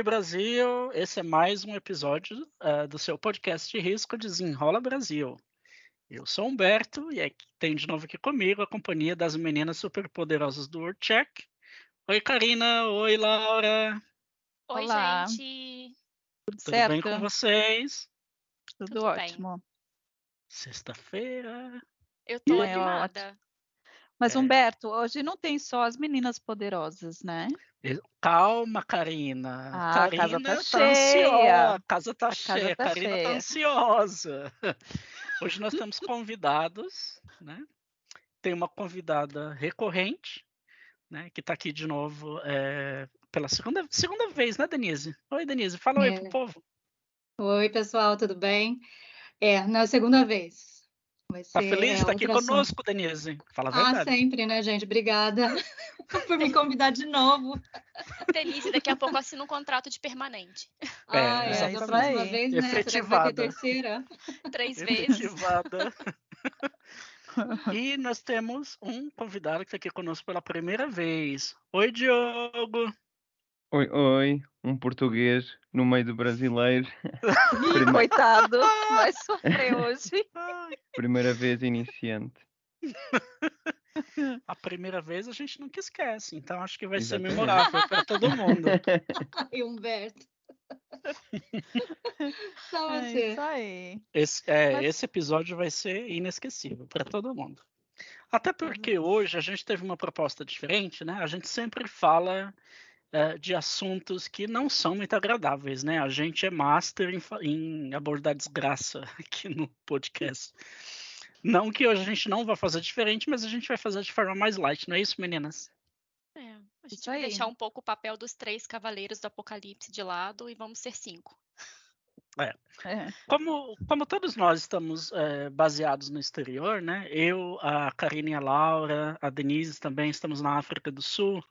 Oi, Brasil! Esse é mais um episódio uh, do seu podcast de risco Desenrola Brasil. Eu sou Humberto e aqui, tem de novo aqui comigo a companhia das meninas superpoderosas do World Check. Oi, Karina! Oi, Laura! Oi, Olá. gente! Tudo, Tudo bem com vocês? Tudo, Tudo ótimo. Sexta-feira. Eu tô é animada. Mas, é. Humberto, hoje não tem só as meninas poderosas, né? Calma, Karina. Ah, Karina a casa tá, tá cheia. A casa tá a cheia. Casa tá Karina tá cheia. tá ansiosa. Hoje nós temos convidados, né? Tem uma convidada recorrente, né? Que tá aqui de novo é, pela segunda, segunda vez, né, Denise? Oi, Denise, fala é. oi pro povo. Oi, pessoal, tudo bem? É, na segunda vez. Vai tá feliz de estar aqui conosco, Denise? Fala a verdade. Ah, sempre, né, gente? Obrigada por me convidar de novo. Denise, daqui a pouco assina um contrato de permanente. É, ah, é, da próxima vez, né? Efetivada. Será que vai ter terceira? Três vezes. Efetivada. e nós temos um convidado que está aqui conosco pela primeira vez. Oi, Diogo. Oi, oi, um português no meio do brasileiro. Coitado, vai sofrer hoje. Primeira vez iniciante. A primeira vez a gente nunca esquece, então acho que vai Exatamente. ser memorável para todo mundo. E Humberto. Só é você. É isso aí. Esse, é, Mas... esse episódio vai ser inesquecível para todo mundo. Até porque uhum. hoje a gente teve uma proposta diferente, né? A gente sempre fala uh, de assuntos que não são muito agradáveis, né? A gente é master em, em abordar desgraça aqui no podcast. Não que hoje a gente não vá fazer diferente, mas a gente vai fazer de forma mais light, não é isso, meninas? É, a gente vai deixar um pouco o papel dos três cavaleiros do apocalipse de lado e vamos ser cinco. É. é. Como, como todos nós estamos é, baseados no exterior, né? Eu, a Karine e a Laura, a Denise também estamos na África do Sul.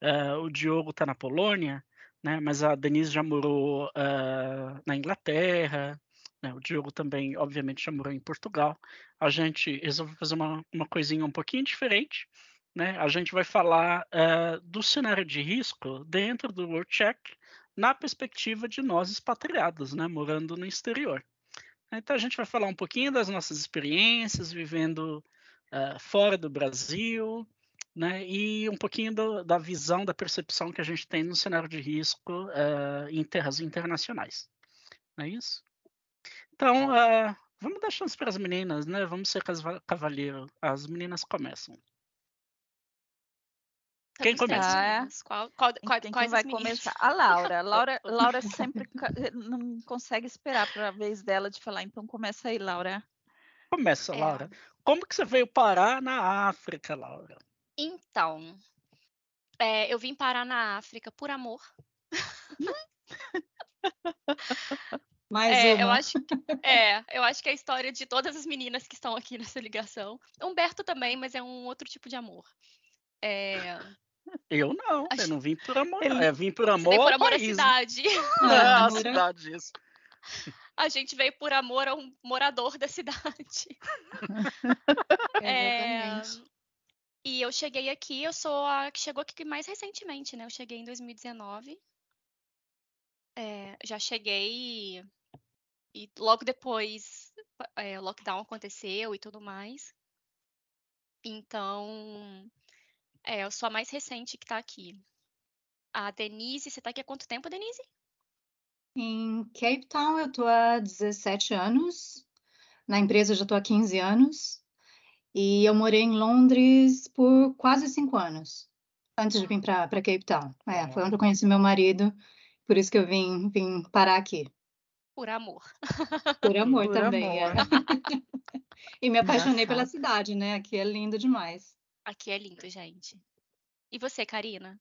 Uh, o Diogo está na Polônia, né? Mas a Denise já morou uh, na Inglaterra. Né? O Diogo também, obviamente, já morou em Portugal. A gente resolveu fazer uma, uma coisinha um pouquinho diferente. Né? A gente vai falar uh, do cenário de risco dentro do World Check na perspectiva de nós expatriados, né, morando no exterior. Então a gente vai falar um pouquinho das nossas experiências vivendo uh, fora do Brasil, né, e um pouquinho do, da visão, da percepção que a gente tem no cenário de risco uh, em terras internacionais. Não é isso? Então, uh, vamos dar chance para as meninas, né? Vamos ser cavalheiro. As meninas começam. Quem começa? Ah, qual, qual, qual, quem, quem vai começar? A Laura. Laura, Laura sempre não consegue esperar para a vez dela de falar. Então começa aí, Laura. Começa, é. Laura. Como que você veio parar na África, Laura? Então, é, eu vim parar na África por amor. Mais é, uma. Eu acho, é, eu acho que é a história de todas as meninas que estão aqui nessa ligação. Humberto também, mas é um outro tipo de amor. É, eu não, Acho... eu não vim por amor. Ele... Eu vim por amor, por amor à cidade. Não, é a cidade, isso. A gente veio por amor a um morador da cidade. é, e eu cheguei aqui, eu sou a que chegou aqui mais recentemente, né? Eu cheguei em 2019. É, já cheguei e logo depois é, o lockdown aconteceu e tudo mais. Então, é, eu sou a mais recente que está aqui. A Denise, você está aqui há quanto tempo, Denise? Em Cape Town eu estou há 17 anos. Na empresa eu já estou há 15 anos. E eu morei em Londres por quase cinco anos, antes de vir para Cape Town. É, foi onde eu conheci meu marido, por isso que eu vim, vim parar aqui. Por amor. Por amor por também, amor. É. e me apaixonei pela cidade, né? Aqui é lindo demais. Aqui é lindo, gente. E você, Karina?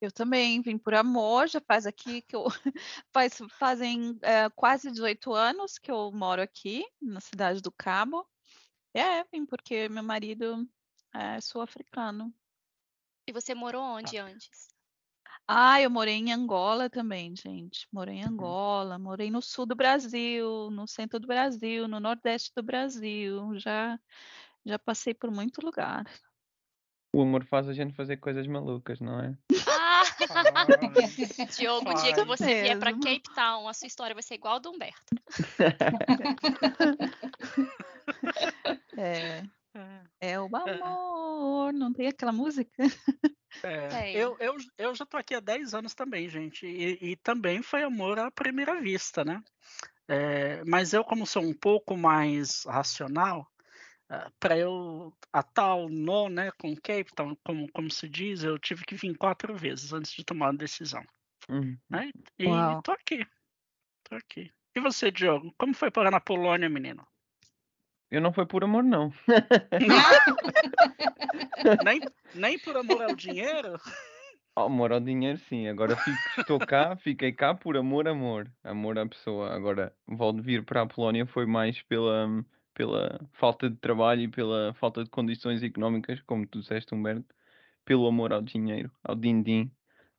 Eu também vim por amor, já faz aqui que eu faz, fazem é, quase 18 anos que eu moro aqui na cidade do Cabo. É, vim porque meu marido é sul-africano. E você morou onde ah. antes? Ah, eu morei em Angola também, gente. Morei em uhum. Angola, morei no sul do Brasil, no centro do Brasil, no nordeste do Brasil. Já já passei por muito lugar. O amor faz a gente fazer coisas malucas, não é? Ah! Diogo, o dia que você vier para Cape Town, a sua história vai ser igual a do Humberto. é. É o amor, não tem aquela música? É, eu, eu, eu já tô aqui há 10 anos também, gente, e, e também foi amor à primeira vista, né? É, mas eu, como sou um pouco mais racional, é, para eu a tal nó, né, com Cape Town, como, como se diz, eu tive que vir quatro vezes antes de tomar a decisão. Uhum. Né? E Uau. tô aqui. Tô aqui. E você, Diogo, como foi parar na Polônia, menino? Eu não foi por amor, não. nem, nem por amor ao dinheiro? amor ao dinheiro, sim. Agora fico, estou cá, fiquei cá por amor, amor. Amor à pessoa. Agora, vou vir para a Polónia foi mais pela, pela falta de trabalho e pela falta de condições económicas, como tu disseste, Humberto. Pelo amor ao dinheiro, ao din-din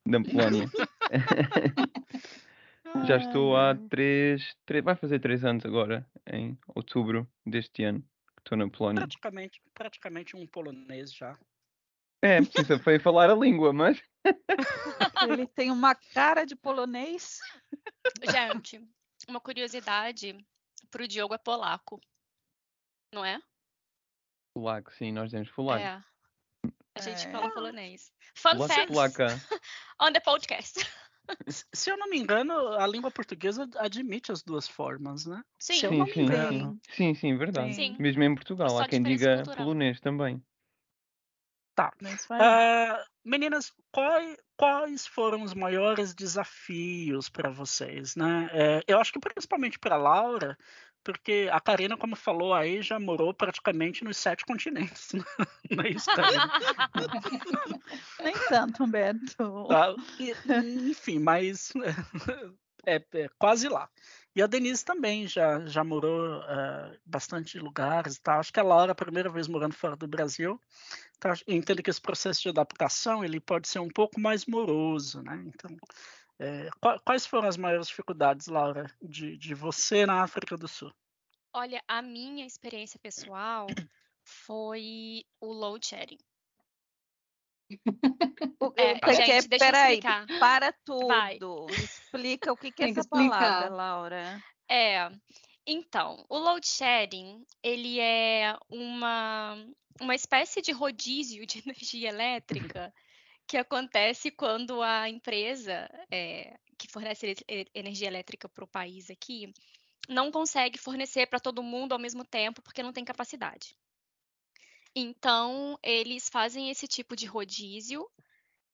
da Polónia. Já estou há três, três, vai fazer três anos agora, em outubro deste ano, que estou na Polónia. Praticamente, praticamente um polonês já. É, precisa foi falar a língua, mas. Ele tem uma cara de polonês. Gente, uma curiosidade para o Diogo é polaco, não é? Polaco, sim, nós temos polaco. É. A gente é. fala polonês. Fun fact polaca. on the podcast. Se eu não me engano, a língua portuguesa admite as duas formas, né? Sim, Se eu sim, não me sim, engano. sim, sim, verdade. Sim. Mesmo em Portugal, há quem diga cultural. polonês também. Tá. Uh, meninas, quais, quais foram os maiores desafios para vocês, né? É, eu acho que principalmente para Laura, porque a Karina, como falou aí, já morou praticamente nos sete continentes. Não é isso, Karina? Nem tanto, Humberto. Ah, enfim, mas é, é, quase lá. E a Denise também já, já morou uh, bastante lugares e tal. Acho que a Laura, a primeira vez morando fora do Brasil, tá, entendo que esse processo de adaptação ele pode ser um pouco mais moroso, né? Então, é, quais foram as maiores dificuldades, Laura, de, de você na África do Sul? Olha, a minha experiência pessoal foi o load shedding. É, gente, deixa peraí, explicar. para tudo. Vai. Explica o que, que é essa palavra, Laura. É, então, o load shedding, ele é uma, uma espécie de rodízio de energia elétrica que acontece quando a empresa é, que fornece energia elétrica para o país aqui não consegue fornecer para todo mundo ao mesmo tempo porque não tem capacidade. Então, eles fazem esse tipo de rodízio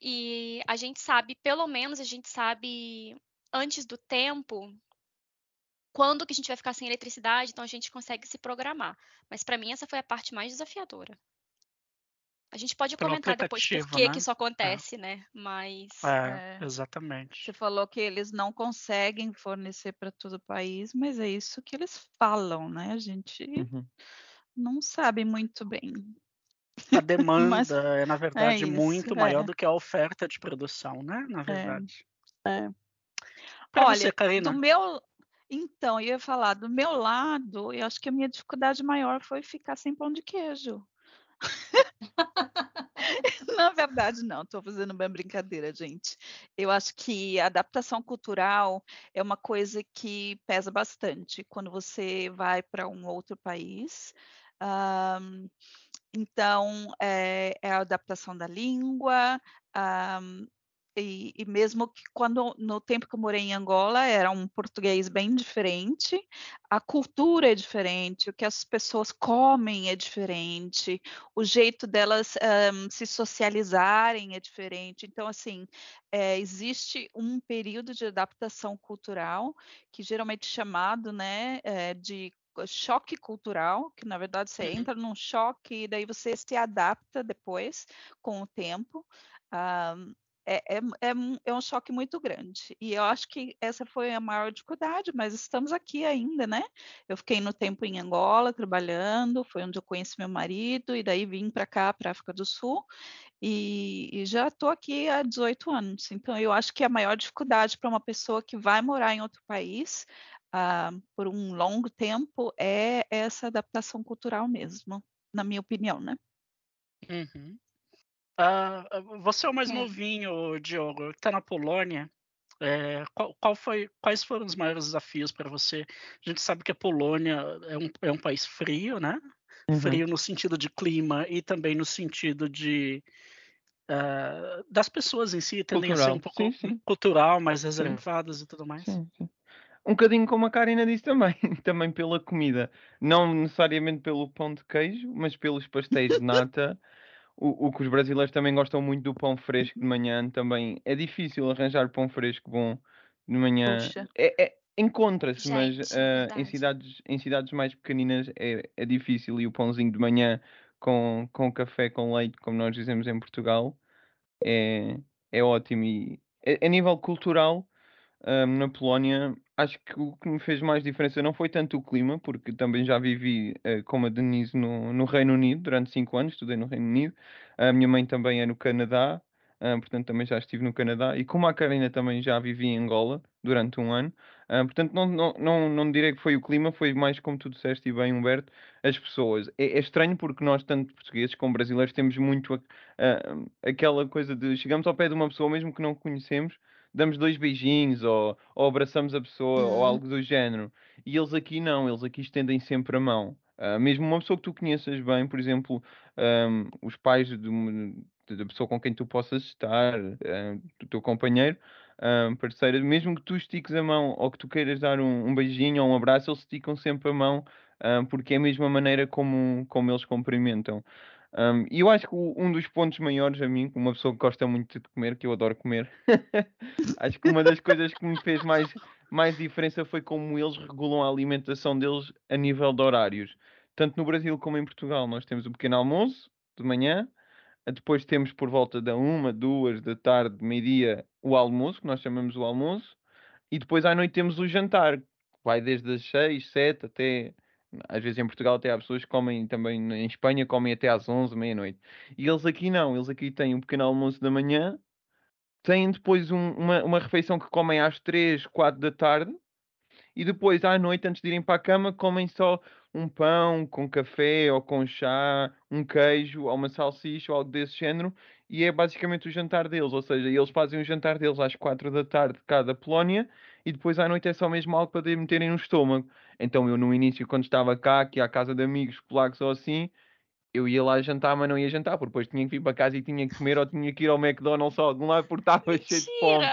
e a gente sabe, pelo menos a gente sabe antes do tempo quando que a gente vai ficar sem eletricidade, então a gente consegue se programar. Mas para mim essa foi a parte mais desafiadora. A gente pode Pelo comentar depois por que, né? que isso é. acontece, é. né? Mas. É, é, exatamente. Você falou que eles não conseguem fornecer para todo o país, mas é isso que eles falam, né? A gente uhum. não sabe muito bem. A demanda mas, é, na é verdade, é muito maior do que a oferta de produção, né? Na verdade. É. Olha, você, Karina? do meu. Então, eu ia falar, do meu lado, eu acho que a minha dificuldade maior foi ficar sem pão de queijo. Na verdade, não, estou fazendo uma brincadeira, gente. Eu acho que a adaptação cultural é uma coisa que pesa bastante quando você vai para um outro país. Um, então, é, é, a adaptação da língua, um, e, e, mesmo que quando no tempo que eu morei em Angola era um português bem diferente, a cultura é diferente, o que as pessoas comem é diferente, o jeito delas um, se socializarem é diferente. Então, assim, é, existe um período de adaptação cultural que geralmente é chamado, né, é, de choque cultural, que na verdade você uhum. entra num choque e daí você se adapta depois com o tempo. Um, é, é, é, é, um choque muito grande. E eu acho que essa foi a maior dificuldade, mas estamos aqui ainda, né? Eu fiquei no tempo em Angola trabalhando, foi onde eu conheci meu marido, e daí vim para cá, para a África do Sul, e, e já estou aqui há 18 anos. Então, eu acho que a maior dificuldade para uma pessoa que vai morar em outro país uh, por um longo tempo é essa adaptação cultural mesmo, na minha opinião, né? Uhum. Uh, você é o mais é. novinho, Diogo, que está na Polônia. É, qual, qual, foi, quais foram os maiores desafios para você? A gente sabe que a Polônia é um, é um país frio, né? Uhum. Frio no sentido de clima e também no sentido de uh, das pessoas em si tendem cultural. a ser um pouco sim, sim. cultural, mais reservadas sim. e tudo mais. Sim, um bocadinho como a Karina disse também, também pela comida. Não necessariamente pelo pão de queijo, mas pelos pastéis de nata. O, o que os brasileiros também gostam muito do pão fresco de manhã também. É difícil arranjar pão fresco bom de manhã. É, é, Encontra-se, mas uh, em, cidades, em cidades mais pequeninas é, é difícil. E o pãozinho de manhã com, com café com leite, como nós dizemos em Portugal, é, é ótimo. E a, a nível cultural, um, na Polónia, acho que o que me fez mais diferença não foi tanto o clima, porque também já vivi uh, a Denise no, no Reino Unido durante 5 anos, estudei no Reino Unido. A minha mãe também é no Canadá, uh, portanto também já estive no Canadá. E como a Karina também já vivi em Angola durante um ano, uh, portanto não, não, não, não direi que foi o clima, foi mais como tu disseste e bem, Humberto, as pessoas. É, é estranho porque nós, tanto portugueses como brasileiros, temos muito aquela coisa de chegamos ao pé de uma pessoa mesmo que não conhecemos damos dois beijinhos ou, ou abraçamos a pessoa uhum. ou algo do género. E eles aqui não, eles aqui estendem sempre a mão. Uh, mesmo uma pessoa que tu conheças bem, por exemplo, um, os pais da pessoa com quem tu possas estar, uh, do teu companheiro, uh, parceiro, mesmo que tu estiques a mão ou que tu queiras dar um, um beijinho ou um abraço, eles esticam sempre a mão, porque é a mesma maneira como, como eles cumprimentam. Um, e eu acho que um dos pontos maiores a mim, como uma pessoa que gosta muito de comer, que eu adoro comer, acho que uma das coisas que me fez mais, mais diferença foi como eles regulam a alimentação deles a nível de horários. Tanto no Brasil como em Portugal, nós temos o pequeno almoço de manhã, depois temos por volta da uma, duas da tarde, meio-dia, o almoço, que nós chamamos o almoço, e depois à noite temos o jantar, que vai desde as seis, sete até às vezes em Portugal até há pessoas que comem também em Espanha, comem até às 11, meia-noite. E eles aqui não, eles aqui têm um pequeno almoço da manhã, têm depois um, uma, uma refeição que comem às 3, 4 da tarde, e depois à noite, antes de irem para a cama, comem só um pão com café ou com chá, um queijo ou uma salsicha ou algo desse género, e é basicamente o jantar deles. Ou seja, eles fazem o jantar deles às 4 da tarde, cada Polónia, e depois à noite é só mesmo algo para meterem no estômago. Então eu no início, quando estava cá, aqui à casa de amigos polacos ou assim, eu ia lá jantar, mas não ia jantar, porque depois tinha que vir para casa e tinha que comer ou tinha que ir ao McDonald's ou algum lado porque estava cheio de fome.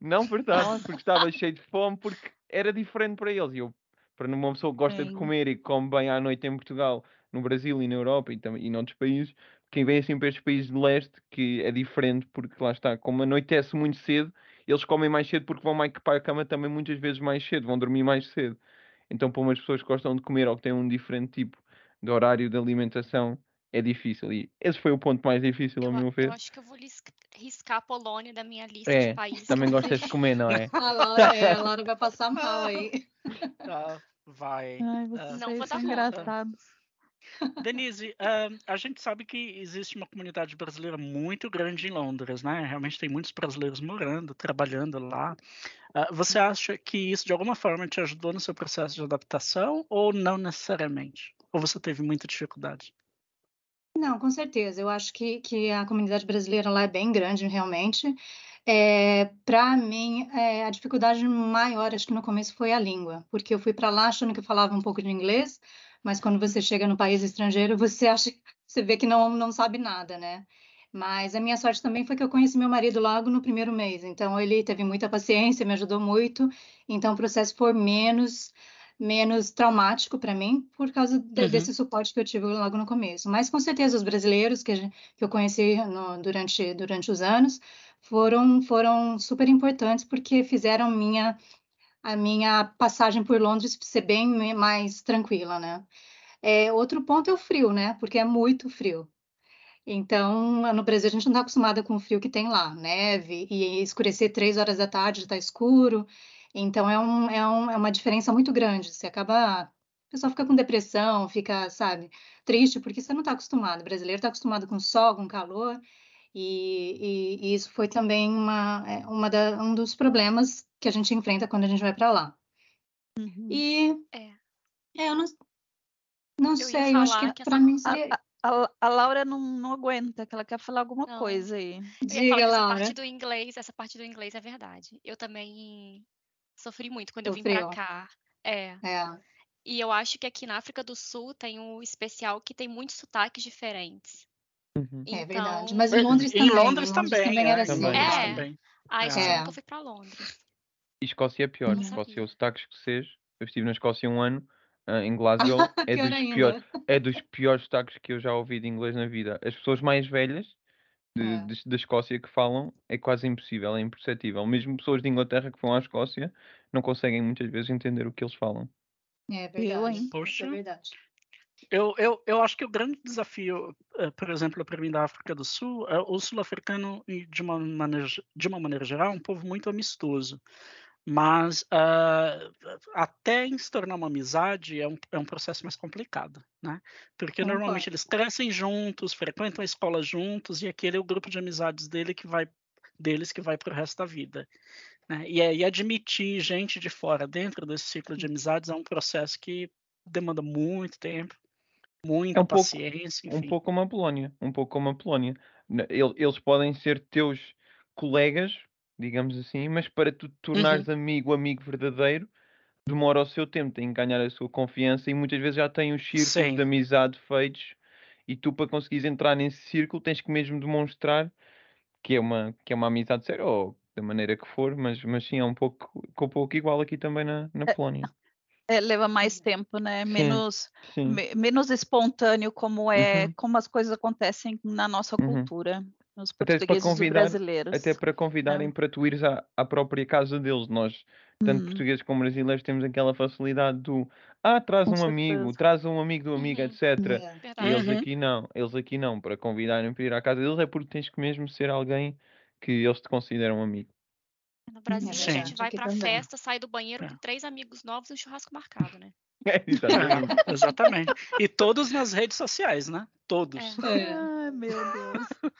Não verdade, porque estava cheio de fome, porque era diferente para eles. E eu, para uma pessoa que gosta de comer e que come bem à noite em Portugal, no Brasil e na Europa e, também, e noutros países, quem vem assim para estes países de leste, que é diferente, porque lá está, como anoitece muito cedo, eles comem mais cedo porque vão mais para a cama também muitas vezes mais cedo, vão dormir mais cedo. Então, para umas pessoas que gostam de comer ou que têm um diferente tipo de horário de alimentação, é difícil. E esse foi o ponto mais difícil, ao meu ver. Eu acho que eu vou riscar a Polônia da minha lista é, de países. Também gostas de comer, não é? a, Laura, é, a Laura vai passar mal aí. Ah, vai. Ai, vocês não vou dar engraçados. Denise, uh, a gente sabe que existe uma comunidade brasileira muito grande em Londres, né? Realmente tem muitos brasileiros morando, trabalhando lá. Uh, você acha que isso de alguma forma te ajudou no seu processo de adaptação ou não necessariamente? Ou você teve muita dificuldade? Não, com certeza. Eu acho que, que a comunidade brasileira lá é bem grande, realmente. É, para mim, é, a dificuldade maior, acho que no começo, foi a língua, porque eu fui para lá achando que eu falava um pouco de inglês, mas quando você chega no país estrangeiro, você acha, você vê que não, não sabe nada, né? Mas a minha sorte também foi que eu conheci meu marido logo no primeiro mês, então ele teve muita paciência, me ajudou muito, então o processo foi menos menos traumático para mim por causa de, uhum. desse suporte que eu tive logo no começo. Mas com certeza os brasileiros que, gente, que eu conheci no, durante durante os anos foram foram super importantes porque fizeram minha a minha passagem por Londres ser bem mais tranquila, né? É, outro ponto é o frio, né? Porque é muito frio. Então, no Brasil, a gente não está acostumada com o frio que tem lá, neve, e escurecer três horas da tarde está escuro. Então, é, um, é, um, é uma diferença muito grande. Você acaba. A pessoa fica com depressão, fica, sabe, triste, porque você não está acostumado. O brasileiro está acostumado com sol, com calor, e, e, e isso foi também uma, é, uma da, um dos problemas que a gente enfrenta quando a gente vai para lá. Uhum. E é. é, eu não, não eu sei, eu acho que, que para mim seria... a, a Laura não, não aguenta, que ela quer falar alguma Não. coisa aí. Diga, que essa Laura. parte do inglês, essa parte do inglês é verdade. Eu também sofri muito quando eu vim pra Sofreu. cá. É. É. E eu acho que aqui na África do Sul tem um especial que tem muitos sotaques diferentes. Uhum. É Então, verdade. Mas em Londres em também. Londres em também, era é, assim. Londres É. também. ah, isso É. eu nunca fui pra Londres. E Escócia é pior. Não Escócia é o sotaque escocês. Eu estive na Escócia um ano, ah, em Glasgow. é, dos pior, é dos piores sotaques que eu já ouvi de inglês na vida. As pessoas mais velhas de, É. de- da Escócia que falam é quase impossível, é imperceptível. Mesmo pessoas de Inglaterra que vão à Escócia não conseguem muitas vezes entender o que eles falam. É Eu, verdade. hein? Poxa. É verdade. Eu, eu, eu acho que o grande desafio, eh, por exemplo, para mim da África do Sul, é o sul-africano, e de uma, maneira, de uma maneira geral, é um povo muito amistoso. Mas ah, até se tornar uma amizade é um, é um processo mais complicado, né? Porque Concordo. normalmente eles crescem juntos, frequentam a escola juntos, e aquele é o grupo de amizades dele que vai, deles que vai para o resto da vida. Né? E, aí admitir gente de fora dentro desse ciclo de amizades é um processo que demanda muito tempo, muita É um pouco- paciência, Um enfim. pouco como a Polónia. Um pouco como a Polónia. Eles podem ser teus colegas, digamos assim, mas para tu te tornares amigo, amigo verdadeiro, demora o seu tempo, tem que ganhar a sua confiança e muitas vezes já tem os círculos Sim. de amizade feitos e tu para conseguires entrar nesse círculo tens que mesmo demonstrar que é uma, que é uma amizade séria ou da maneira que for, mas, mas sim, é um pouco, um pouco igual aqui também na, na Polónia. É, leva mais tempo, né? Sim. Menos, Sim. me- menos espontâneo como é, Uhum. como as coisas acontecem na nossa Uhum. cultura, nos Até para portugueses e convidar- brasileiros. Até para convidarem para tu ires à, à própria casa deles. Nós, tanto Uhum. portugueses como brasileiros, temos aquela facilidade do ah, traz Com um amigo, certeza. traz um amigo do amigo, Uhum. etc. É. E eles Uhum. aqui não, eles aqui não, para convidarem para ir à casa deles é porque tens que mesmo ser alguém que eles te consideram amigo. No Brasil, a Sim. gente vai pra também. festa, sai do banheiro É. com três amigos novos e um churrasco marcado, né? É, exatamente. É, exatamente. E todos nas redes sociais, né? Todos. É. É. Ai, meu Deus.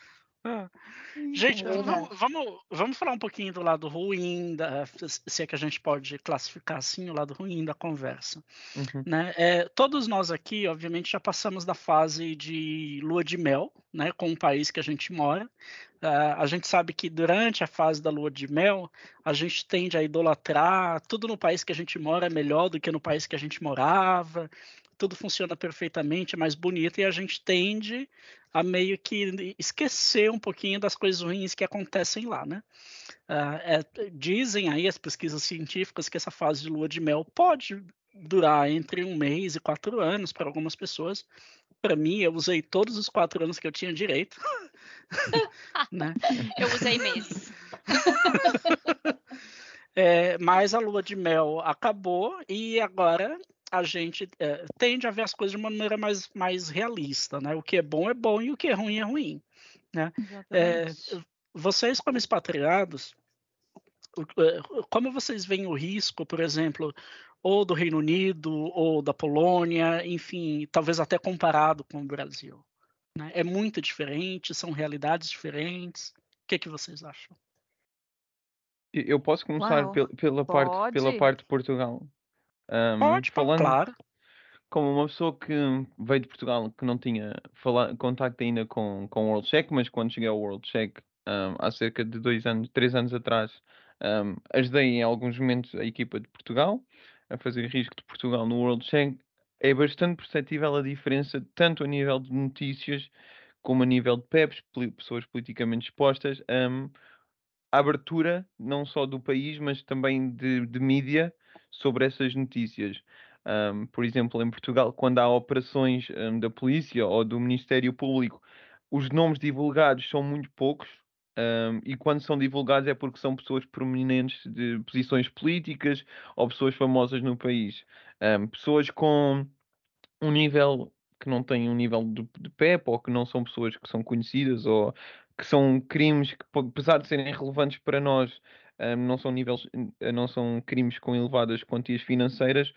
Gente, É verdade. vamos, vamos, vamos falar um pouquinho do lado ruim, da, se é que a gente pode classificar assim o lado ruim da conversa. Uhum. Né? É, todos nós aqui, obviamente, já passamos da fase de lua de mel, né, com o país que a gente mora. Ah, a gente sabe que durante a fase da lua de mel, a gente tende a idolatrar tudo no país que a gente mora é melhor do que no país que a gente morava. Tudo funciona perfeitamente, é mais bonito e a gente tende a meio que esquecer um pouquinho das coisas ruins que acontecem lá, né? Ah, é, dizem aí as pesquisas científicas que essa fase de lua de mel pode durar entre um mês e quatro anos para algumas pessoas. Para mim, eu usei todos os quatro anos que eu tinha direito. né? Eu usei meses. É, mas a lua de mel acabou e agora a gente é, tende a ver as coisas de uma maneira mais, mais realista, né? O que é bom é bom e o que é ruim é ruim. É, Exatamente. vocês, como expatriados, é, como vocês veem o risco, por exemplo, ou do Reino Unido, ou da Polônia, enfim, talvez até comparado com o Brasil? né? É muito diferente, são realidades diferentes. O que, que vocês acham? Eu posso começar Uau, pel- pela, parte, pela parte de Portugal. Pode, pode, falando, claro. como uma pessoa que veio de Portugal que não tinha fala, contacto ainda com, com o World Check, mas quando cheguei ao World Check ahm, há cerca de dois anos, três anos atrás, ahm, ajudei em alguns momentos a equipa de Portugal a fazer risco de Portugal no World Check. É bastante perceptível a diferença, tanto a nível de notícias como a nível de PEPs, pessoas politicamente expostas, ahm, a abertura não só do país, mas também de, de mídia sobre essas notícias. Ahm, por exemplo, em Portugal, quando há operações ahm, da polícia ou do Ministério Público, os nomes divulgados são muito poucos. ahm, e quando são divulgados é porque são pessoas prominentes de posições políticas ou pessoas famosas no país. Ahm, pessoas com um nível que não têm um nível de, de PEP ou que não são pessoas que são conhecidas ou que são crimes que, apesar de serem relevantes para nós, ahm, não são níveis, eh, não são crimes com elevadas quantias financeiras.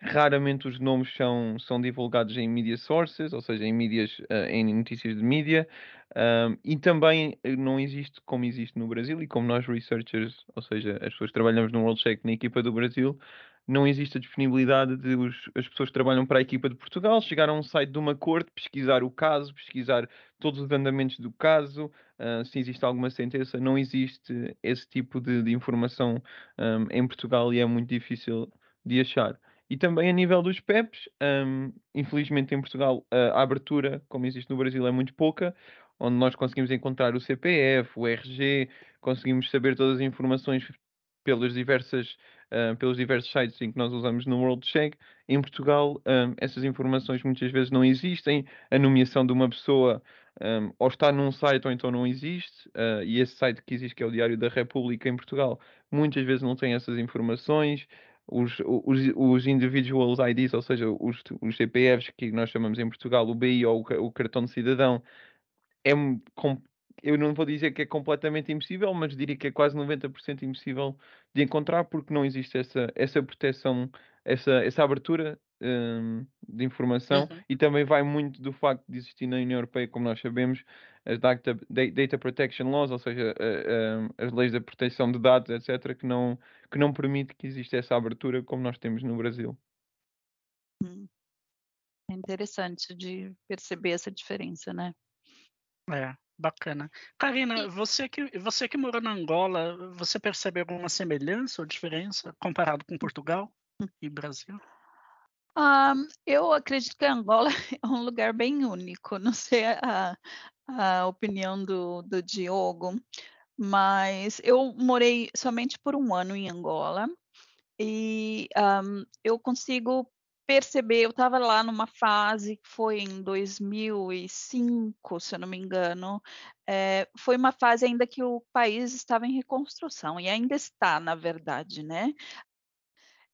Raramente os nomes são, são divulgados em media sources, ou seja, em mídias, eh, em notícias de mídia, ahm, e também não existe como existe no Brasil e como nós researchers, ou seja, as pessoas que trabalhamos no World Check na equipa do Brasil, não existe a disponibilidade de os, as pessoas que trabalham para a equipa de Portugal chegar a um site de uma corte, pesquisar o caso, pesquisar todos os andamentos do caso, uh, se existe alguma sentença, não existe esse tipo de, de informação um, em Portugal e é muito difícil de achar. E também a nível dos PEPs, um, infelizmente em Portugal a abertura, como existe no Brasil, é muito pouca, onde nós conseguimos encontrar o CPF, o RG, conseguimos saber todas as informações pelas diversas, uh, pelos diversos sites em que nós usamos no WorldCheck. Em Portugal, um, essas informações muitas vezes não existem. A nomeação de uma pessoa um, ou está num site ou então não existe. Uh, e esse site que existe, que é o Diário da República em Portugal, muitas vezes não tem essas informações. Os, os, os individuals IDs, ou seja, os, os CPFs que nós chamamos em Portugal, o BI ou o, o cartão de cidadão, é eu não vou dizer que é completamente impossível, mas diria que é quase 90% impossível de encontrar porque não existe essa, essa proteção, essa, essa abertura um, de informação uhum. e também vai muito do facto de existir na União Europeia, como nós sabemos, as Data, data Protection Laws, ou seja, as leis da proteção de dados, etc., que não, que não permite que exista essa abertura como nós temos no Brasil. Hum. É interessante de perceber essa diferença, né? É, bacana. Karina, você que, você que morou na Angola, você percebe alguma semelhança ou diferença comparado com Portugal e Brasil? Um, eu acredito que Angola é um lugar bem único. Não sei a, a opinião do, do Diogo, mas eu morei somente por um ano em Angola e um, eu consigo perceber, eu estava lá numa fase que foi em 2005, se eu não me engano, é, foi uma fase ainda que o país estava em reconstrução, e ainda está, na verdade, né?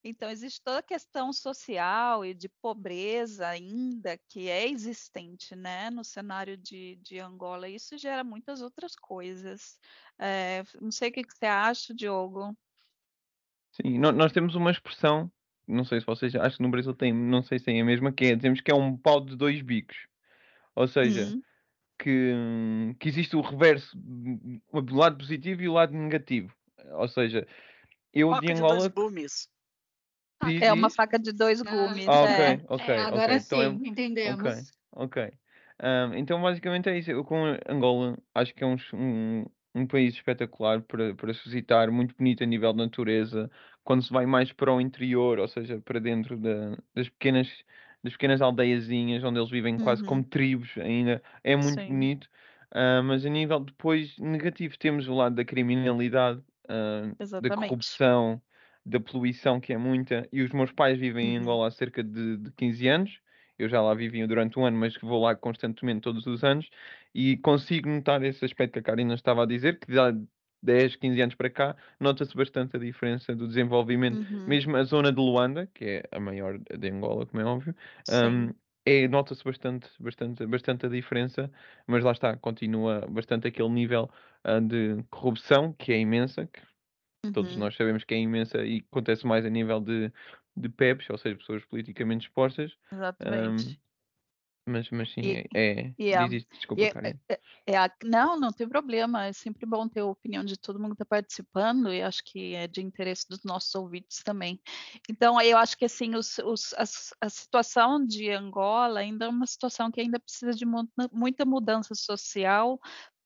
Então, existe toda a questão social e de pobreza ainda que é existente né, no cenário de, de Angola. Isso gera muitas outras coisas. É, não sei o que, que você acha, Diogo. Sim, nós temos uma expressão não sei se vocês, acho que no Brasil tem, não sei se tem a mesma, que é, dizemos que é um pau de dois bicos. Ou seja, uhum. que, que existe o reverso, do lado positivo e o lado negativo. Ou seja, eu faca de Angola. De é uma faca de dois gumes. Ah, é. ok, ok. É, agora okay. sim, então, entendemos. Ok. Um, então, basicamente é isso. Eu com Angola acho que é um, um, um país espetacular para, para se visitar, muito bonito a nível de natureza, quando se vai mais para o interior, ou seja, para dentro da, das pequenas das pequenas aldeiazinhas onde eles vivem quase como uhum. tribos ainda, é muito Sim. bonito. Uh, mas a nível depois negativo temos o lado da criminalidade, uh, da corrupção, da poluição que é muita. E os meus pais vivem em uhum. Angola há cerca de, de 15 anos. Eu já lá vivi durante um ano, mas vou lá constantemente todos os anos e consigo notar esse aspecto que a Karina estava a dizer, que dá 10, 15 anos para cá, nota-se bastante a diferença do desenvolvimento. Uhum. Mesmo a zona de Luanda, que é a maior de Angola, como é óbvio, um, é, nota-se bastante, bastante, bastante a diferença, mas lá está, continua bastante aquele nível uh, de corrupção, que é imensa, que uhum. todos nós sabemos que é imensa e acontece mais a nível de, de PEPs, ou seja, pessoas politicamente expostas. Exatamente. Um, mas, mas sim, e, é. é diz desculpa, e, Karen. É, é, é, não, não tem problema. É sempre bom ter a opinião de todo mundo que está participando e acho que é de interesse dos nossos ouvintes também. Então, eu acho que assim, os, os, as, a situação de Angola ainda é uma situação que ainda precisa de muita mudança social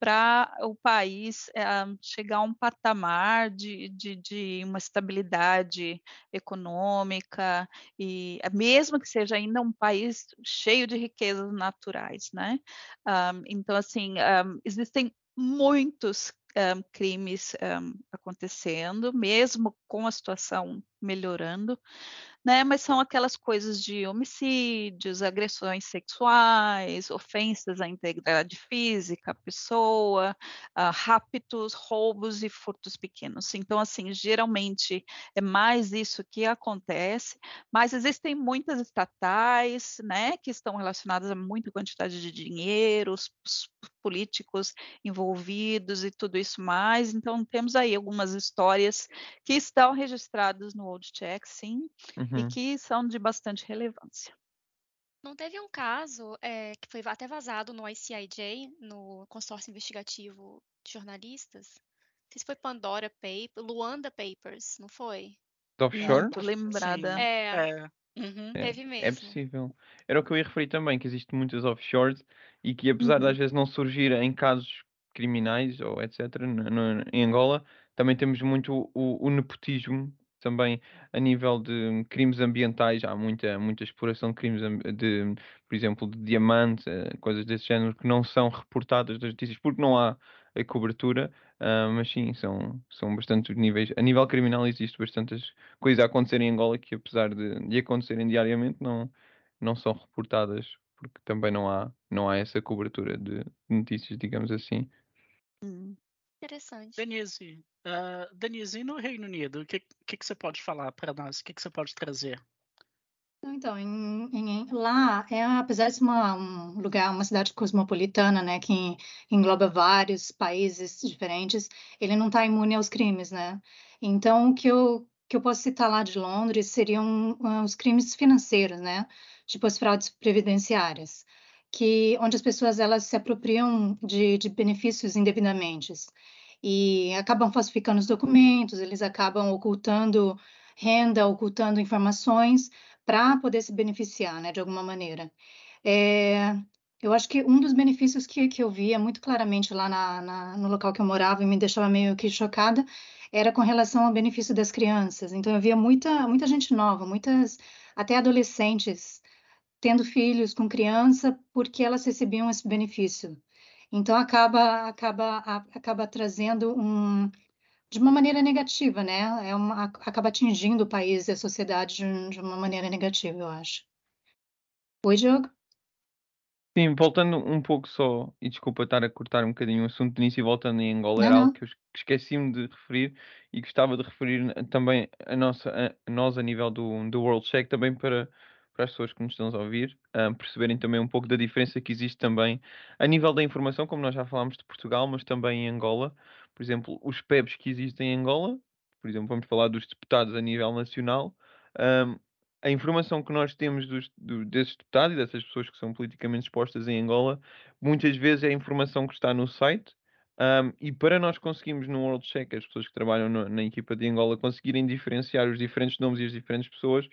para o país é, chegar a um patamar de, de, de, uma estabilidade econômica e eh, mesmo que seja ainda um país cheio de riquezas naturais, né? Um, então assim um, existem muitos um, crimes acontecendo, mesmo com a situação melhorando né? Mas são aquelas coisas de homicídios, agressões sexuais, ofensas à integridade física, à pessoa, uh, raptos, roubos e furtos pequenos. Então, assim, geralmente é mais isso que acontece, mas existem muitas estatais, né, que estão relacionadas a muita quantidade de dinheiro, os, os políticos envolvidos e tudo isso mais. Então, temos aí algumas histórias que estão registradas no Old Check, sim, uhum. e que são de bastante relevância. Não teve um caso é, que foi até vazado no ICIJ, no consórcio investigativo de jornalistas? Não sei se foi Pandora Papers, Luanda Papers, não foi? offshore? Muito lembrada. É, É. Uhum. É, teve é mesmo. possível. Era o que eu ia referir também, que existem muitas offshores e que apesar de Uhum. às vezes não surgir em casos criminais ou etc. no- no- em Angola, também temos muito o, o nepotismo também a nível de crimes ambientais. Há muita, muita exploração de crimes, de, por exemplo, de diamantes, eh, coisas desse género que não são reportadas das notícias porque não há a cobertura, ah, mas sim, são, são bastante níveis. A nível criminal existe bastantes coisas a acontecer em Angola que apesar de, de acontecerem diariamente não, não são reportadas porque também não há, não há essa cobertura de notícias, digamos assim. Hum. Interessante. Denise, ah, Denise, e no Reino Unido, o que, que, que você pode falar para nós? O que, que você pode trazer? Então, em- em- lá, é, apesar de ser uma, um lugar, uma cidade cosmopolitana, né, que en- engloba vários países diferentes, ele não está imune aos crimes, né? Então, o que eu, que eu posso citar lá de Londres seriam ah, os crimes financeiros, né? Tipo as fraudes previdenciárias, que, onde as pessoas elas se apropriam de, de benefícios indevidamente e acabam falsificando os documentos, eles acabam ocultando renda, ocultando informações para poder se beneficiar, né, de alguma maneira. É, eu acho que um dos benefícios que, que eu via muito claramente lá na, na- no local que eu morava e me deixava meio que chocada era com relação ao benefício das crianças. Então, eu via muita, muita gente nova, muitas, até adolescentes, tendo filhos com criança porque elas recebiam esse benefício. Então, acaba, acaba, acaba trazendo um de uma maneira negativa, né? É uma, acaba atingindo o país e a sociedade de, de uma maneira negativa, eu acho. Oi, Diogo? Sim, voltando um pouco só, e desculpa estar a cortar um bocadinho o assunto de início e voltando em Angola, Não, era algo que eu es- que esqueci-me de referir e gostava de referir também a nossa, a nós a nível do, do World Check, também para, para as pessoas que nos estão a ouvir, ah, perceberem também um pouco da diferença que existe também a nível da informação, como nós já falámos de Portugal, mas também em Angola. Por exemplo, os PEBs que existem em Angola, por exemplo, vamos falar dos deputados a nível nacional. ah, a informação que nós temos dos, do- desses deputados e dessas pessoas que são politicamente expostas em Angola, muitas vezes é a informação que está no site. ahm, e para nós conseguirmos no World Check, as pessoas que trabalham no- na equipa de Angola conseguirem diferenciar os diferentes nomes e as diferentes pessoas,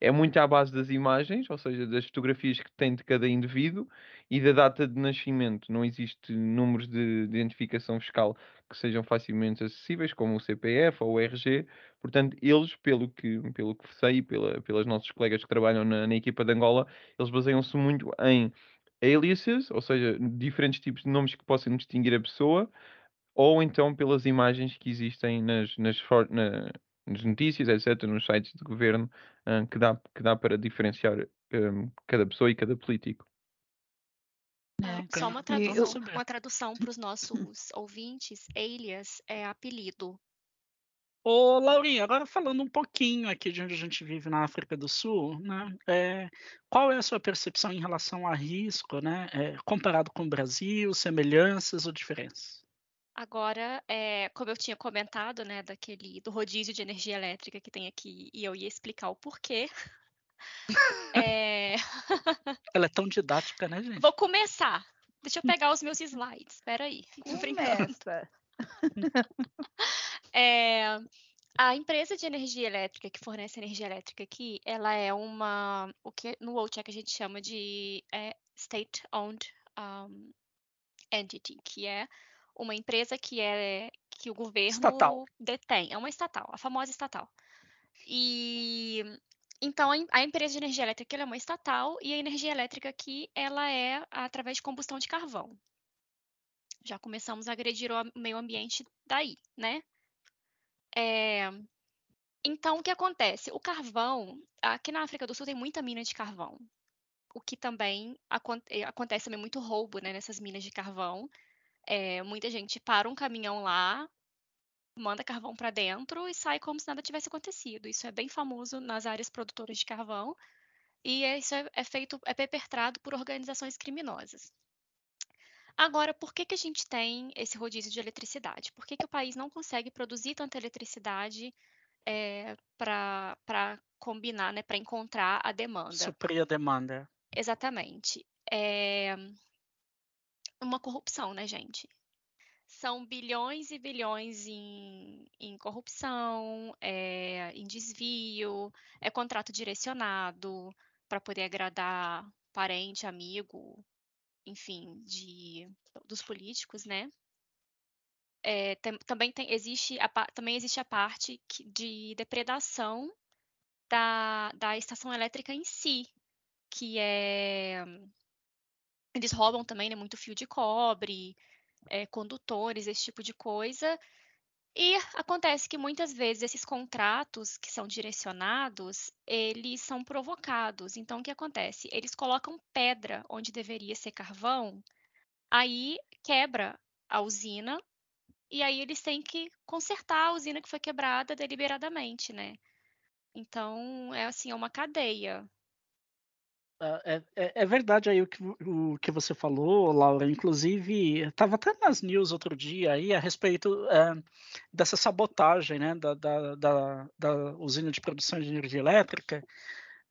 é muito à base das imagens, ou seja, das fotografias que tem de cada indivíduo e da data de nascimento. Não existe números de, de identificação fiscal que sejam facilmente acessíveis, como o CPF ou o RG, Portanto, eles, pelo que, pelo que sei, pela, pelas nossos colegas que trabalham na, na equipa de Angola, eles baseiam-se muito em aliases, ou seja, diferentes tipos de nomes que possam distinguir a pessoa, ou então pelas imagens que existem nas, nas, na- nas notícias, etc., nos sites de governo, ah, que, dá, que dá para diferenciar ah, cada pessoa e cada político. Ah, É. Só uma tradução, uma tradução para os nossos ouvintes. Alias é apelido. Ô, Laurinha, agora falando um pouquinho aqui de onde a gente vive na África do Sul, né? é, qual é a sua percepção em relação a risco, né? é, comparado com o Brasil, semelhanças ou diferenças? Agora, é, como eu tinha comentado, né, daquele do rodízio de energia elétrica que tem aqui, e eu ia explicar o porquê. É, Ela é tão didática, né, gente? vou começar. Deixa eu pegar os meus slides. Espera aí. Começa. É, a empresa de energia elétrica que fornece energia elétrica aqui, ela é uma, o que no WOCHEC a gente chama de é, state-owned um, entity, que é uma empresa que é que o governo Estatal. detém, é uma estatal, a famosa estatal. E então a, em- a empresa de energia elétrica ela é uma estatal e a energia elétrica aqui ela é através de combustão de carvão. Já começamos a agredir o meio ambiente daí, né? É, então, o que acontece? O carvão, aqui na África do Sul tem muita mina de carvão, o que também eh, acontece também muito roubo, né, nessas minas de carvão. É, muita gente para um caminhão lá, manda carvão para dentro e sai como se nada tivesse acontecido. Isso é bem famoso nas áreas produtoras de carvão e é- isso é, é feito, é perpetrado por organizações criminosas. Agora, por que, que a gente tem esse rodízio de eletricidade? Por que, que o país não consegue produzir tanta eletricidade para combinar, né, para encontrar a demanda? Suprir a demanda. Exatamente. É uma corrupção, né, gente? são bilhões e bilhões em, em corrupção, é, em desvio, é contrato direcionado para poder agradar parente, amigo, enfim, de, dos políticos, né? É, tem, também, tem, existe a, também existe a parte de depredação da, da estação elétrica em si, que é eles roubam também né, muito fio de cobre, é, condutores, esse tipo de coisa. E acontece que muitas vezes esses contratos que são direcionados, eles são provocados. Então, o que acontece? Eles colocam pedra onde deveria ser carvão, aí quebra a usina, e aí eles têm que consertar a usina que foi quebrada deliberadamente, né? Então, é assim, é uma cadeia. Ah, é, é, é, verdade aí o que, o que você falou, Laura. Inclusive, estava até nas news outro dia aí a respeito é, dessa sabotagem né, da, da, da, da, usina de produção de energia elétrica.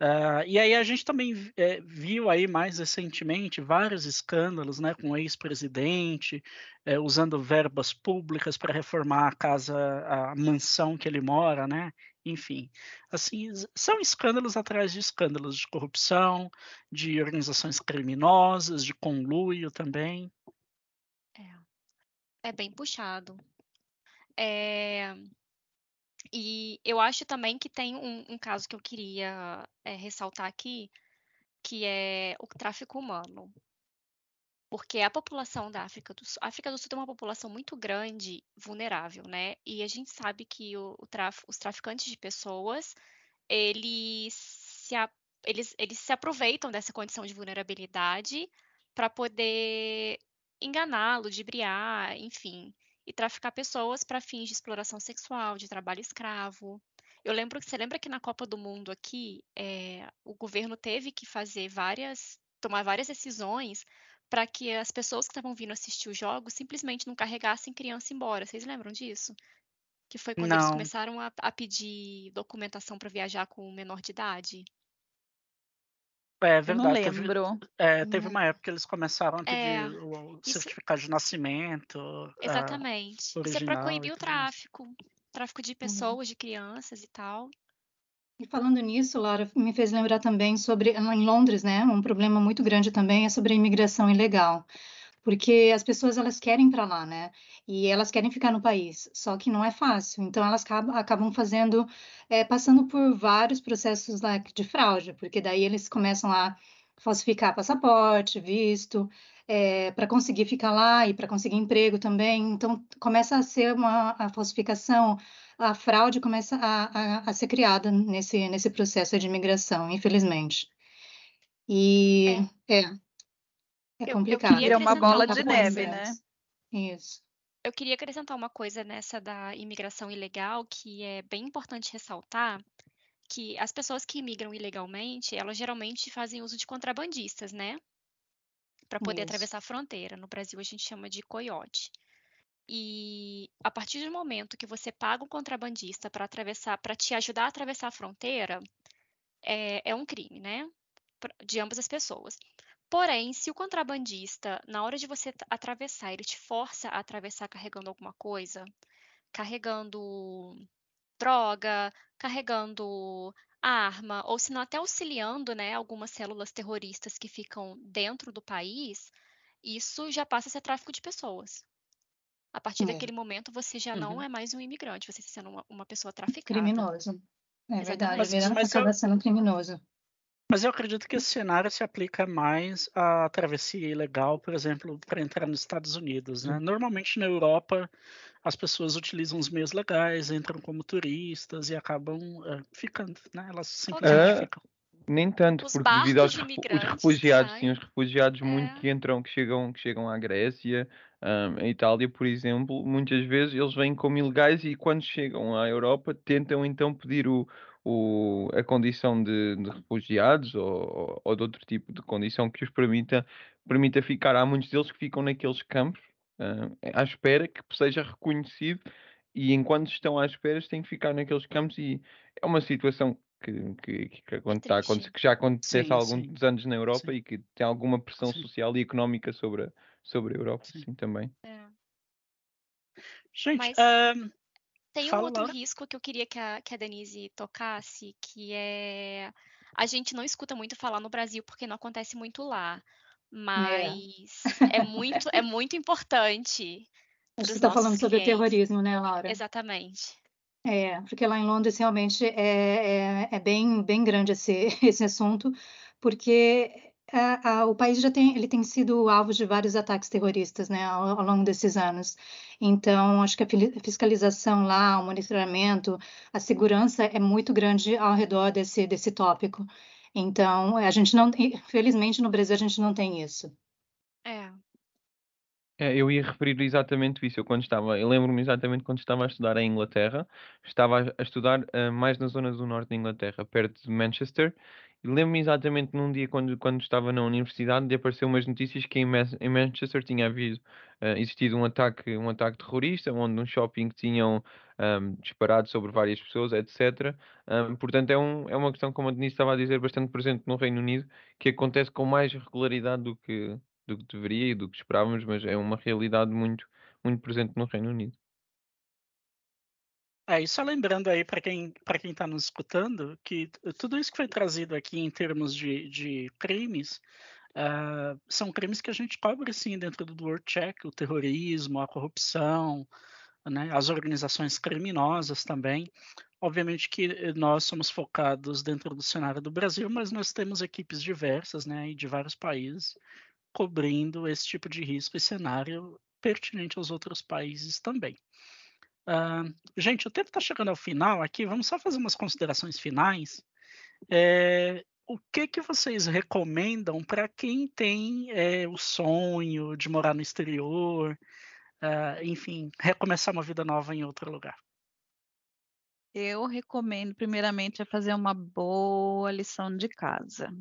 Uh, e aí a gente também é, viu aí mais recentemente vários escândalos né, com ex-presidente é, usando verbas públicas para reformar a casa, a mansão que ele mora, né? enfim, assim, são escândalos atrás de escândalos de corrupção, de organizações criminosas, de conluio também. É, é bem puxado. É... E eu acho também que tem um, um caso que eu queria é, ressaltar aqui, que é o tráfico humano porque a população da África do Sul, a África do Sul tem uma população muito grande, vulnerável, né? E a gente sabe que o, o traf, os traficantes de pessoas, eles se, eles, eles se aproveitam dessa condição de vulnerabilidade para poder enganar, ludibriar, enfim, e traficar pessoas para fins de exploração sexual, de trabalho escravo. Eu lembro que você lembra que na Copa do Mundo aqui, é, o governo teve que fazer várias, tomar várias decisões para que as pessoas que estavam vindo assistir os jogos simplesmente não carregassem criança embora. Vocês lembram disso? Que foi quando não. eles começaram a, a pedir documentação para viajar com menor de idade. É verdade. não lembro. Teve, é, teve uma época que eles começaram a pedir é, o certificado isso... de nascimento. Exatamente. É, isso é para coibir o tráfico. Tráfico de uhum. pessoas, uhum. de crianças e tal. E falando nisso, Laura, me fez lembrar também sobre, em Londres, né, um problema muito grande também é sobre a imigração ilegal, porque as pessoas elas querem para lá, né, e elas querem ficar no país, só que não é fácil, então elas acabam, acabam fazendo, é, passando por vários processos lá de fraude, porque daí eles começam a falsificar passaporte, visto, é, para conseguir ficar lá e para conseguir emprego também, então começa a ser uma a falsificação a fraude começa a, a, a ser criada nesse, nesse processo de imigração, infelizmente. E é, é, é complicado. Vira uma bola de neve, né? Isso. Eu queria acrescentar uma coisa nessa da imigração ilegal que é bem importante ressaltar, que as pessoas que imigram ilegalmente, elas geralmente fazem uso de contrabandistas, né? Para poder Isso. atravessar a fronteira. No Brasil a gente chama de coiote. E a partir do momento que você paga um contrabandista para atravessar, para te ajudar a atravessar a fronteira, é, é um crime, né? De ambas as pessoas. Porém, se o contrabandista, na hora de você atravessar, ele te força a atravessar carregando alguma coisa, carregando droga, carregando arma, ou se não até auxiliando né, algumas células terroristas que ficam dentro do país, isso já passa a ser tráfico de pessoas. A partir é. daquele momento, você já uhum. não é mais um imigrante, você está sendo uma, uma pessoa traficada. Criminoso. É verdade, mas, mas acaba eu, sendo criminoso. Mas eu acredito que esse cenário se aplica mais à travessia ilegal, por exemplo, para entrar nos Estados Unidos. Né? Normalmente na Europa, as pessoas utilizam os meios legais, entram como turistas e acabam é, ficando, né? Elas simplesmente é, ficam. Nem tanto, os porque devido aos os refugiados, sim, os refugiados é. muito que entram, que chegam, que chegam à Grécia, um, em Itália, por exemplo, muitas vezes eles vêm como ilegais e quando chegam à Europa tentam então pedir o, o, a condição de, de refugiados ou, ou, de outro tipo de condição que os permita, permita ficar. Há muitos deles que ficam naqueles campos um, à espera que seja reconhecido e enquanto estão à espera têm que ficar naqueles campos e é uma situação que, que, que, que, está, que já acontece sim, há alguns sim. anos na Europa sim. e que tem alguma pressão social e económica sobre a, sobre a Europa, sim, sim também. É. Gente, Mas... um... Tem um outro risco que eu queria que a, que a Denise tocasse, que é. A gente não escuta muito falar no Brasil porque não acontece muito lá. É. Mas é, é muito, é muito importante. Você está falando sobre clientes. terrorismo, né, Laura? Exatamente. É, porque lá em Londres realmente é, é, é bem, bem grande esse, esse assunto, porque a, a, o país já tem, ele tem sido alvo de vários ataques terroristas, né, ao, ao, longo desses anos. Então, acho que a fiscalização lá, o monitoramento, a segurança é muito grande ao redor desse, desse tópico. Então, a gente não, felizmente no Brasil a gente não tem isso. É. Eu ia referir exatamente isso. Eu quando estava, eu lembro-me exatamente quando estava a estudar em Inglaterra, estava a, estudar uh, mais na zona do norte da Inglaterra, perto de Manchester, Lembro-me exatamente num dia quando, quando estava na universidade de aparecer umas notícias que em, em Manchester tinha havido uh, existido um ataque, um ataque terrorista, onde um shopping tinham um, disparado sobre várias pessoas, etc. Um, portanto, é, um, é uma questão, como a Denise estava a dizer, bastante presente no Reino Unido, que acontece com mais regularidade do que, do que deveria e do que esperávamos, mas é uma realidade muito, muito presente no Reino Unido. É, e só lembrando aí para quem para quem está nos escutando que tudo isso que foi trazido aqui em termos de, de crimes uh, são crimes que a gente cobre sim dentro do World Check, o terrorismo, a corrupção, né, as organizações criminosas também. Obviamente que nós somos focados dentro do cenário do Brasil, mas nós temos equipes diversas, né, de vários países cobrindo esse tipo de risco e cenário pertinente aos outros países também. Uh, gente, o tempo está chegando ao final aqui. Vamos só fazer umas considerações finais. É, o que que vocês recomendam para quem tem é, o sonho de morar no exterior, uh, enfim, recomeçar uma vida nova em outro lugar? Eu recomendo, primeiramente, é fazer uma boa lição de casa.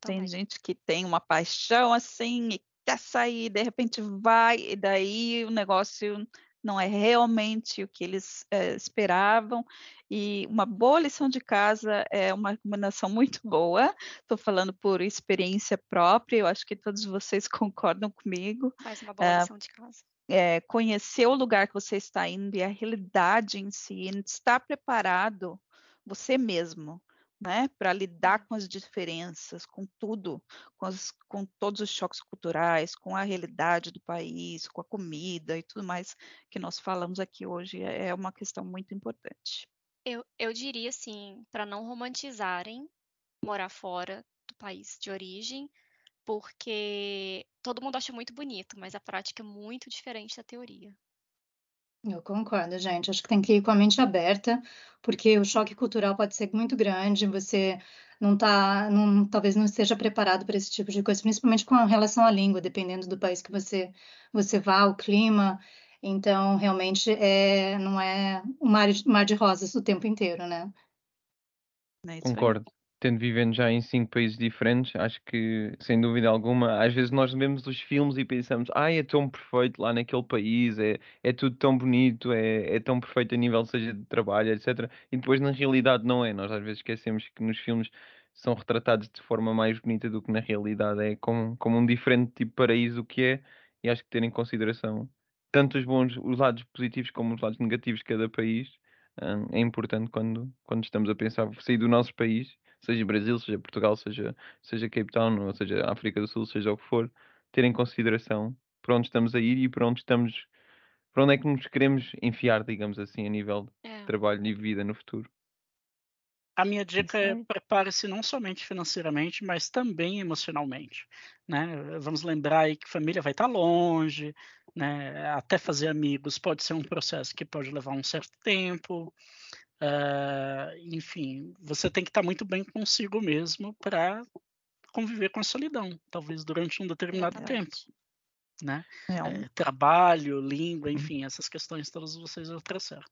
Tem gente que tem uma paixão assim e quer sair, de repente vai, e daí o negócio não é realmente o que eles é, esperavam. E uma boa lição de casa é uma recomendação muito boa. Estou falando por experiência própria, eu acho que todos vocês concordam comigo. Faz uma boa é, lição de casa. É, conhecer o lugar que você está indo e a realidade em si, estar preparado você mesmo né, para lidar com as diferenças, com tudo, com, as, com, todos os choques culturais, com a realidade do país, com a comida e tudo mais que nós falamos aqui hoje, é, é uma questão muito importante. Eu, eu diria assim, para não romantizarem morar fora do país de origem, porque todo mundo acha muito bonito, mas a prática é muito diferente da teoria. Eu concordo, gente. Acho que tem que ir com a mente aberta, porque o choque cultural pode ser muito grande. Você não tá, não, talvez não esteja preparado para esse tipo de coisa, principalmente com relação à língua, dependendo do país que você você vá, o clima. Então, realmente, é, não é um mar, mar de rosas o tempo inteiro, né? É Concordo tendo vivendo já em cinco países diferentes, acho que, sem dúvida alguma, às vezes nós vemos os filmes e pensamos, ai, é tão perfeito lá naquele país, é, é tudo tão bonito, é, é tão perfeito a nível, seja de trabalho, etc. E depois, na realidade, não é. Nós às vezes esquecemos que nos filmes são retratados de forma mais bonita do que na realidade. É como, como um diferente tipo de paraíso que é, e acho que ter em consideração tanto os bons, os lados positivos como os lados negativos de cada país, hum, é importante quando, quando estamos a pensar sair do nosso país seja Brasil, seja Portugal, seja, seja Cape Town, ou seja África do Sul, seja o que for, ter em consideração para onde estamos a ir e para onde estamos, para onde é que nos queremos enfiar, digamos assim, a nível é. de trabalho e vida no futuro. A minha dica é prepare-se não somente financeiramente, mas também emocionalmente. Né? Vamos lembrar aí que família vai estar longe, né? até fazer amigos pode ser um processo que pode levar um certo tempo. Uh, enfim, você tem que estar muito bem consigo mesmo para conviver com a solidão, talvez durante um determinado é tempo. Né? É um... é, trabalho, língua, uhum. enfim, essas questões todas vocês vão traçar.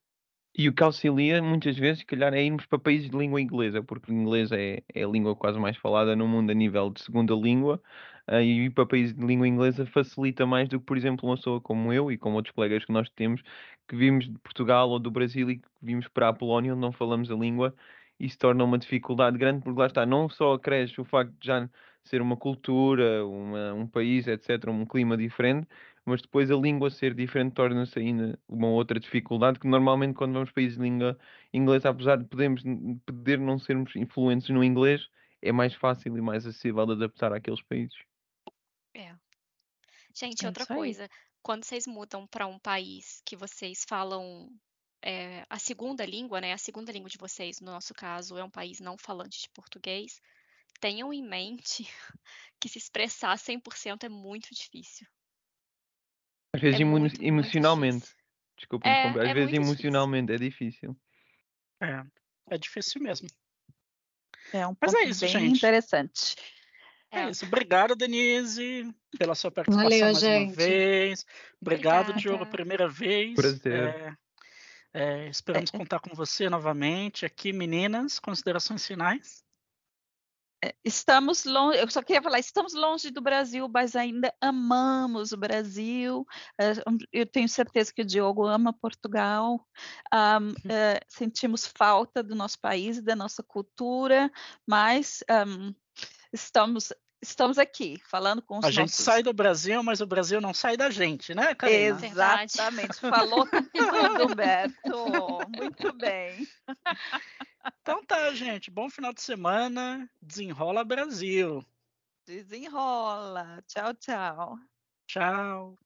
E o que auxilia muitas vezes, se calhar, é irmos para países de língua inglesa, porque o inglês é, é a língua quase mais falada no mundo a nível de segunda língua, uh, e ir para países de língua inglesa facilita mais do que, por exemplo, uma pessoa como eu e como outros colegas que nós temos, que vimos de Portugal ou do Brasil e que vimos para a Polónia, onde não falamos a língua, isso torna uma dificuldade grande, porque lá está, não só acresce o facto de já ser uma cultura, uma, um país, etc., um clima diferente, mas depois a língua ser diferente torna-se ainda uma outra dificuldade que normalmente quando vamos para países de língua inglesa, apesar de podemos, poder não sermos influentes no inglês, é mais fácil e mais acessível de adaptar àqueles países. É. Gente, é outra coisa, quando vocês mudam para um país que vocês falam é, a segunda língua, né? A segunda língua de vocês, no nosso caso, é um país não falante de português. Tenham em mente que se expressar 100% é muito difícil. Às vezes É emo- muito, muito emocionalmente. difícil. Desculpa, É, às é vezes muito difícil. emocionalmente é difícil. É, é difícil mesmo. É um Mas é isso, bem gente. interessante. É É. isso. Obrigado, Denise, pela sua participação Valeu, mais gente. uma vez. Obrigado, Obrigada. Diogo, primeira vez. Prazer. É, é, esperamos É. contar com você novamente aqui, meninas. Considerações finais? É, Estamos longe, eu só queria falar, estamos longe do Brasil, mas ainda amamos o Brasil. É, um- Eu tenho certeza que o Diogo ama Portugal. Am, é, sentimos falta do nosso país e da nossa cultura, mas am, estamos estamos aqui falando com os A gente nossos sai do Brasil, mas o Brasil não sai da gente, né, Karina? Verdade. Exatamente, falou tudo, Humberto. Muito bem. Então tá, gente. Bom final de semana. Desenrola Brasil. Desenrola. Tchau, tchau. Tchau.